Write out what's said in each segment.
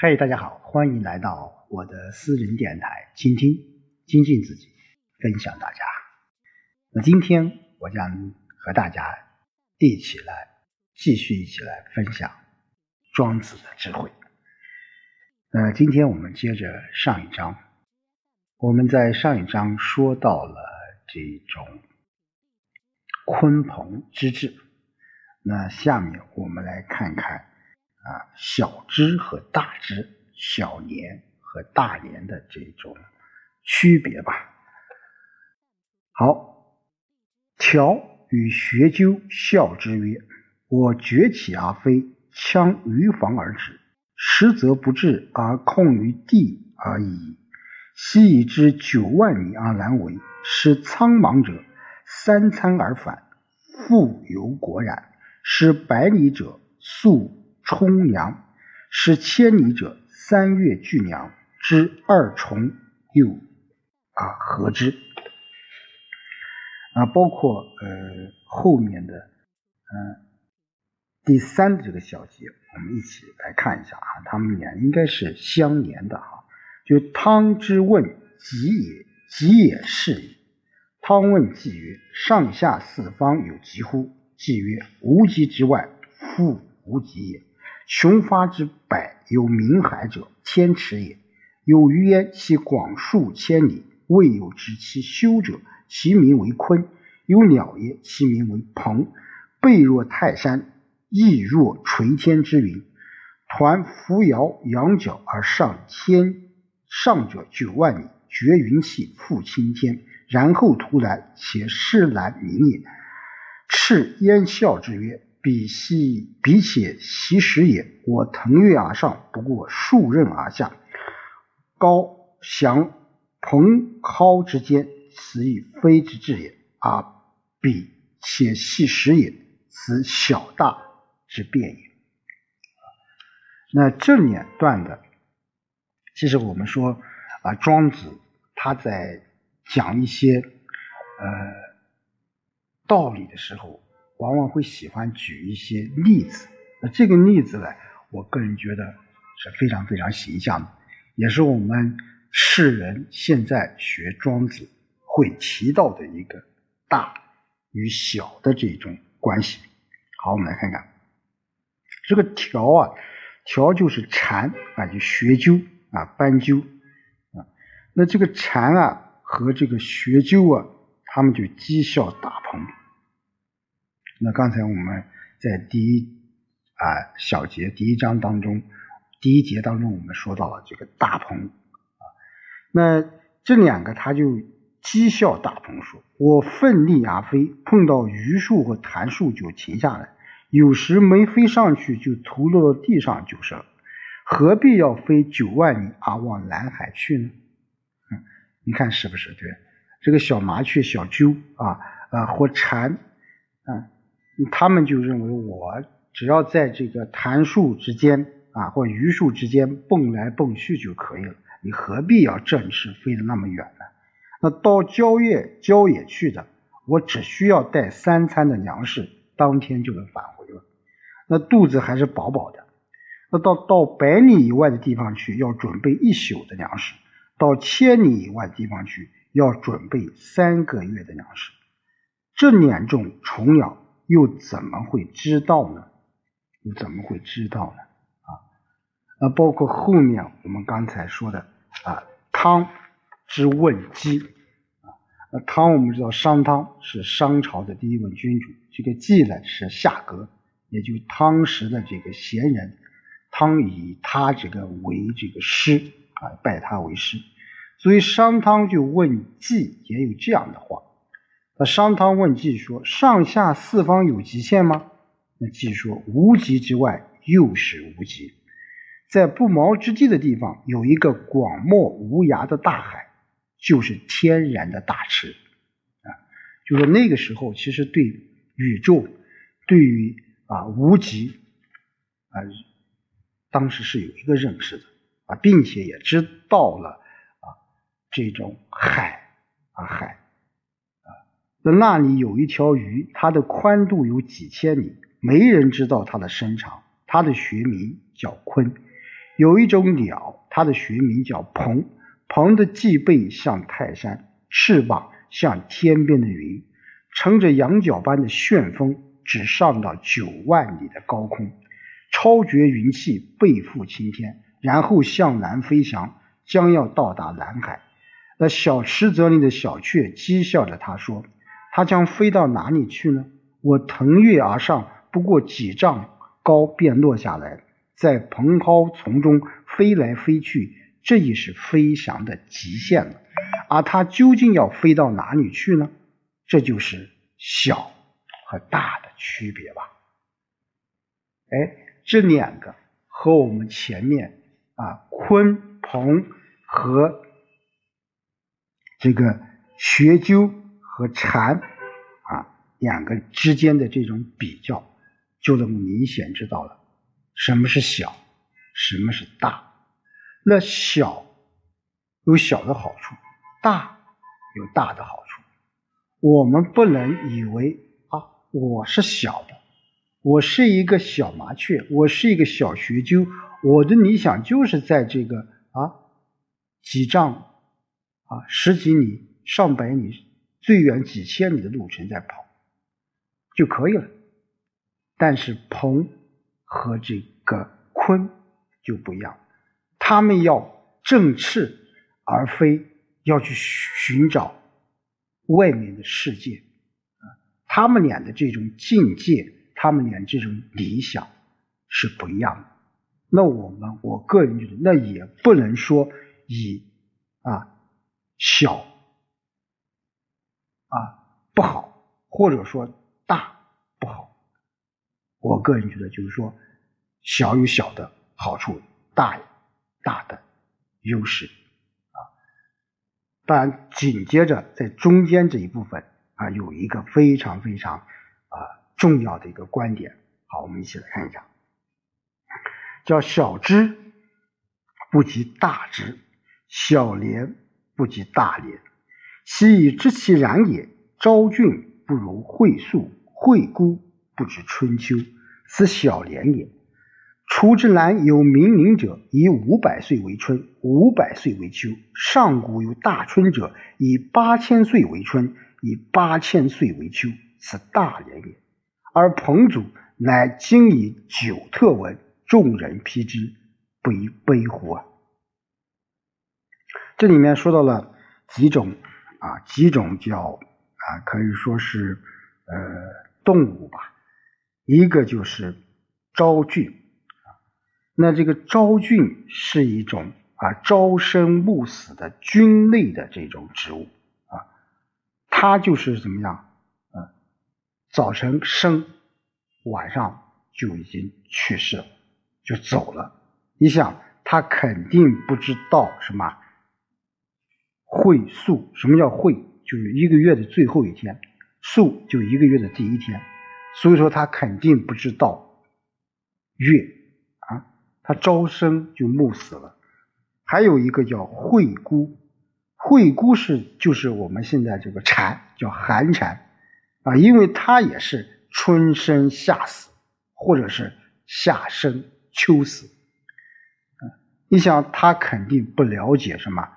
嗨，大家好，欢迎来到我的私人电台，倾听、精进自己，分享大家。那今天我将和大家一起来继续一起来分享庄子的智慧。那，今天我们接着上一章，我们在上一章说到了这种鲲鹏之志，那下面我们来看看。啊，小枝和大枝，小年和大年的这种区别吧。好，条与学究笑之曰：“我崛起而飞，枪于防而止，实则不至而控于地而已。昔以之九万里而难为，使苍茫者三餐而返，复犹果然；使百里者速。”冲梁使千里者三月俱梁之二重又啊合之啊包括呃后面的嗯第三的这个小节，我们一起来看一下啊，他们俩应该是相连的哈。就汤之问己也，己也是也。汤问季曰：“上下四方有疾乎？”季曰：“无极之外，复无极也。”雄发之百有名海者，千尺也。有余焉，其广数千里，未有知其修者。其名为鲲。有鸟也，其名为鹏。背若泰山，翼若垂天之云。抟扶摇，羊角而上天，上者九万里，绝云气，覆青天，然后突然，且势难明也。赤焉笑之曰。比系，比且其实也。我腾跃而上，不过数仞而下，高翔蓬蒿之间，此亦非之至也。而彼且系实也，此小大之变也。那这两段的，其实我们说啊，庄子他在讲一些呃道理的时候。往往会喜欢举一些例子，那这个例子呢，我个人觉得是非常非常形象的，也是我们世人现在学庄子会提到的一个大与小的这种关系。好，我们来看看这个条啊，条就是禅啊，就学究啊，斑鸠啊，那这个禅啊和这个学究啊，他们就讥笑大鹏。那刚才我们在第一啊小节第一章当中，第一节当中我们说到了这个大鹏啊，那这两个他就讥笑大鹏说：“我奋力而飞，碰到榆树和檀树就停下来，有时没飞上去就涂落到地上就是了，何必要飞九万里而往南海去呢？”嗯，你看是不是对？这个小麻雀、小鸠啊啊或蝉啊。他们就认为我只要在这个檀树之间啊，或榆树之间蹦来蹦去就可以了，你何必要振翅飞得那么远呢？那到郊野郊野去的，我只需要带三餐的粮食，当天就能返回了，那肚子还是饱饱的。那到到百里以外的地方去，要准备一宿的粮食；到千里以外的地方去，要准备三个月的粮食。这两种虫鸟。又怎么会知道呢？又怎么会知道呢？啊，那包括后面我们刚才说的啊，汤之问姬啊，那汤我们知道商汤是商朝的第一位君主，这个季呢是夏革，也就汤时的这个贤人，汤以他这个为这个师啊，拜他为师，所以商汤就问季，也有这样的话。那商汤问季说：“上下四方有极限吗？”那季说：“无极之外，又是无极。在不毛之地的地方，有一个广漠无涯的大海，就是天然的大池。啊，就说那个时候，其实对宇宙，对于啊无极啊，当时是有一个认识的啊，并且也知道了啊这种海啊海。”那里有一条鱼，它的宽度有几千里，没人知道它的身长。它的学名叫鲲。有一种鸟，它的学名叫鹏，鹏的脊背像泰山，翅膀像天边的云，乘着羊角般的旋风，只上到九万里的高空，超绝云气，背负青天，然后向南飞翔，将要到达南海。那小池泽里的小雀讥笑着他说：“它将飞到哪里去呢？我腾跃而上，不过几丈高便落下来，在蓬蒿丛中飞来飞去，这已是飞翔的极限了。而它究竟要飞到哪里去呢？这就是小和大的区别吧。哎，这两个和我们前面啊鲲、鹏和这个学鸠和蝉啊两个之间的这种比较，就能明显知道了什么是小，什么是大。那小有小的好处，大有大的好处。我们不能以为啊，我是小的，我是一个小麻雀，我是一个小学究，我的理想就是在这个啊几丈。啊，十几里、上百里，最远几千里的路程在跑就可以了。但是鹏和这个鲲就不一样，他们要振翅而飞，要去寻找外面的世界。他们俩的这种境界，他们俩这种理想是不一样的。那我们，我个人觉得，那也不能说以啊。小啊不好，或者说大不好。我个人觉得，就是说小有小的好处，大有大的优势啊。当然，紧接着在中间这一部分啊，有一个非常非常啊重要的一个观点。好，我们一起来看一下，叫小知不及大知，小廉。不及大廉，昔以知其然也。昭俊不如惠素，惠姑不知春秋，此小廉也。楚之南有冥灵者，以五百岁为春，五百岁为秋；上古有大春者，以八千岁为春，以八千岁为秋，此大廉也。而彭祖乃今以九特文，众人批之，不亦悲乎啊！这里面说到了几种啊，几种叫啊，可以说是呃动物吧。一个就是昭菌啊，那这个昭菌是一种啊朝生暮死的菌类的这种植物啊，它就是怎么样啊，早晨生，晚上就已经去世了，就走了。你想，它肯定不知道什么。会宿，什么叫会？就是一个月的最后一天，宿就一个月的第一天，所以说他肯定不知道月啊，他朝生就暮死了。还有一个叫会姑，会姑是就是我们现在这个蝉叫寒蝉啊，因为它也是春生夏死，或者是夏生秋死。你想他肯定不了解什么。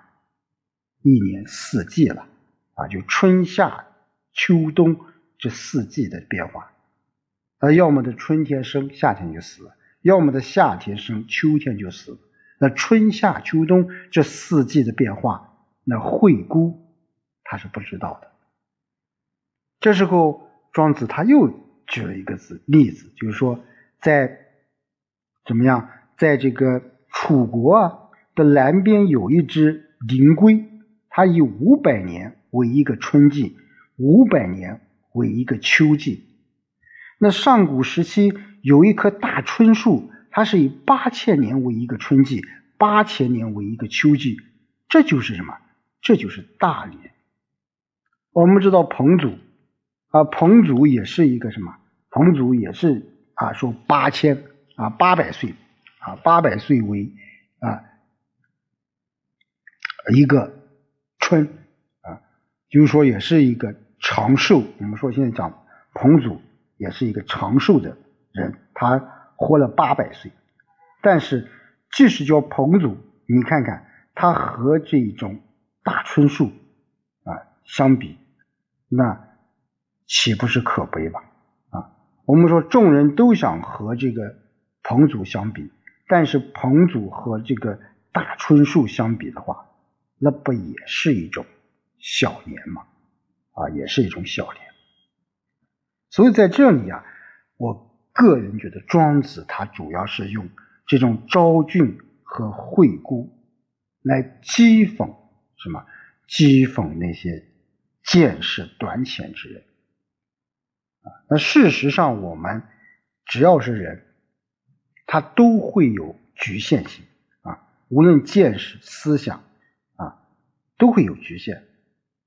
一年四季了啊，就春夏秋冬这四季的变化，那要么的春天生，夏天就死；要么的夏天生，秋天就死。那春夏秋冬这四季的变化，那惠姑他是不知道的。这时候庄子他又举了一个字例子，就是说在怎么样，在这个楚国啊的南边有一只灵龟。它以五百年为一个春季，五百年为一个秋季。那上古时期有一棵大椿树，它是以八千年为一个春季，八千年为一个秋季。这就是什么？这就是大年。我们知道彭祖啊，彭祖也是一个什么？彭祖也是啊，说八千啊，八百岁啊，八百岁为啊一个。春啊，就是说也是一个长寿。我们说现在讲彭祖也是一个长寿的人，他活了八百岁。但是即使叫彭祖，你看看他和这种大椿树啊相比，那岂不是可悲吧？啊，我们说众人都想和这个彭祖相比，但是彭祖和这个大椿树相比的话，那不也是一种小年吗？啊，也是一种小年。所以在这里啊，我个人觉得庄子他主要是用。这种昭俊和惠姑来讥讽什么？讥讽那些见识短浅之人啊！那事实上，我们只要是人，他都会有局限性啊，无论见识、思想，都会有局限。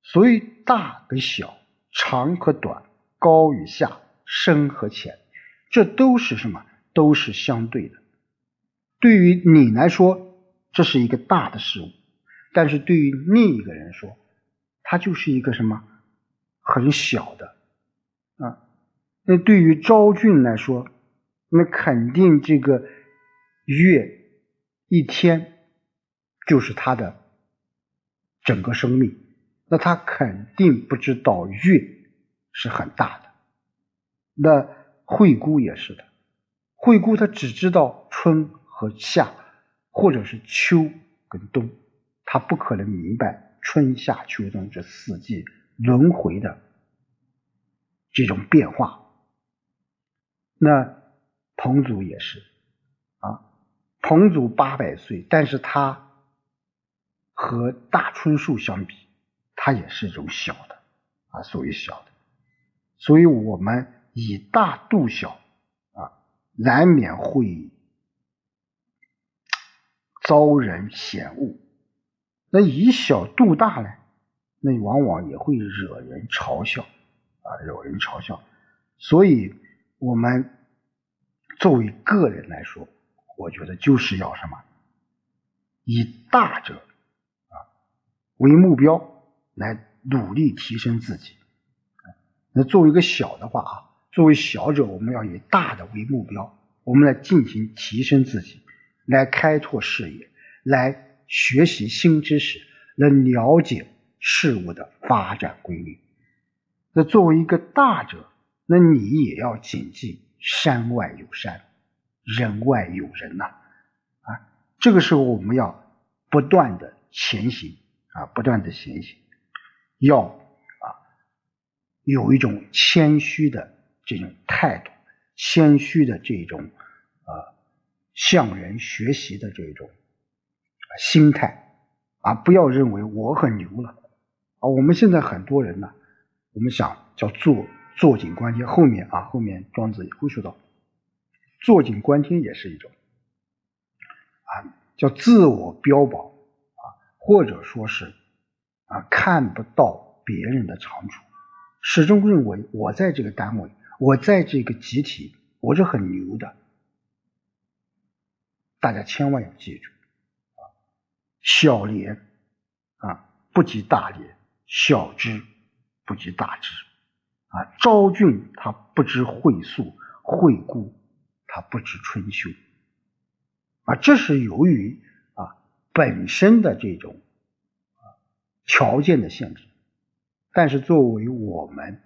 所以，大和小、长和短、高与下、深和浅，这都是什么？都是相对的。对于你来说，这是一个大的事物，但是对于另一个人说，它就是一个什么很小的啊？那对于昭俊来说，那肯定这个月一天就是他的整个生命，那他肯定不知道月是很大的。那惠姑也是的，惠姑她只知道春。和夏，或者是秋跟冬，他不可能明白春夏秋冬这四季轮回的这种变化。那彭祖也是啊，彭祖八百岁，但是他和大椿树相比，它也是一种小的啊，属于小的。所以我们以大度小啊，难免会。遭人嫌恶，那以小度大呢？那往往也会惹人嘲笑啊，惹人嘲笑。所以，我们作为个人来说，我觉得就是要什么，以大者为目标来努力提升自己。那作为一个小的话啊，作为小者，我们要以大的为目标，我们来进行提升自己。来开拓视野，来学习新知识，来了解事物的发展规律。那作为一个大者，那你也要谨记山外有山，人外有人呐！啊，这个时候我们要不断的前行啊，不断的前行，要啊有一种谦虚的这种态度，谦虚的这种啊。向人学习的这种心态啊，不要认为我很牛了啊。我们现在很多人呢，我们想叫坐坐井观天，后面啊，后面庄子也会说到，坐井观天也是一种啊，叫自我标榜，或者说是啊，看不到别人的长处，始终认为我在这个单位，我在这个集体，我是很牛的。大家千万要记住啊，小廉啊不及大廉，小知不及大知啊。昭俊他不知惠素，惠姑他不知春秋啊。这是由于本身的这种条件的限制，但是作为我们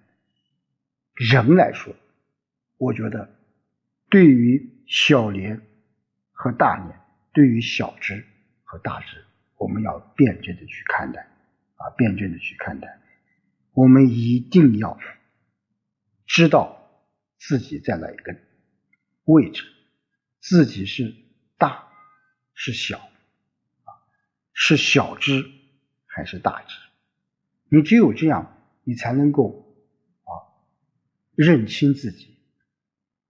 人来说，我觉得对于小年。和大年对于小知和大知，我们要辩证的去看待啊，辩证的去看待。我们一定要知道自己在哪一个位置，自己是大是小，是小知还是大知？你只有这样，你才能够啊认清自己，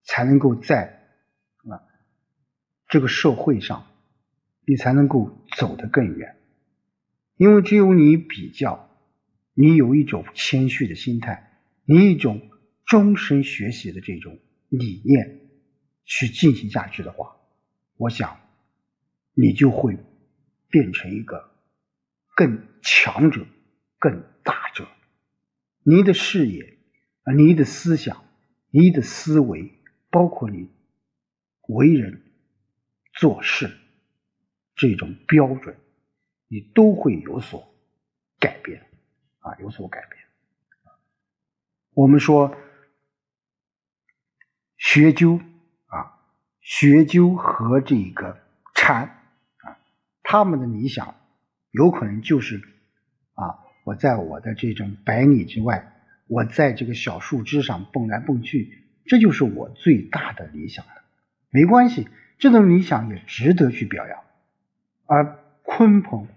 才能够在啊。这个社会上，你才能够走得更远，因为只有你比较，你有一种谦虚的心态，你一种终身学习的这种理念去进行下去的话，我想你就会变成一个更强者、更大者。你的视野，你的思想、你的思维，包括你为人。做事这种标准，你都会有所改变啊，有所改变。我们说学究啊，学究和这个禅，他们的理想有可能就是啊，我在我的这种百里之外，我在这个小树枝上蹦来蹦去，这就是我最大的理想了。没关系，这种理想也值得去表扬。而鲲鹏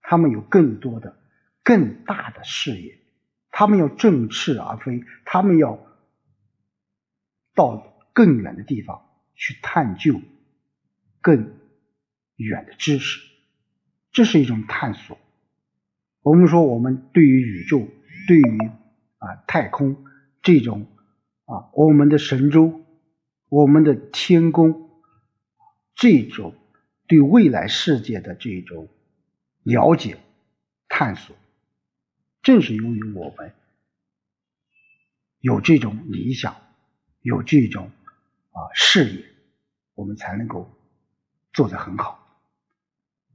他们有更多的、更大的视野，他们要振翅而飞，他们要到更远的地方去探究更远的知识，这是一种探索。我们说，我们对于宇宙、对于啊太空这种啊我们的神州、我们的天宫这种。对未来世界的这种了解、探索，正是由于我们有这种理想、有这种啊视野，我们才能够做得很好。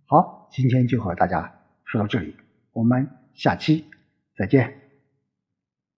好，今天就和大家说到这里，我们下期再见。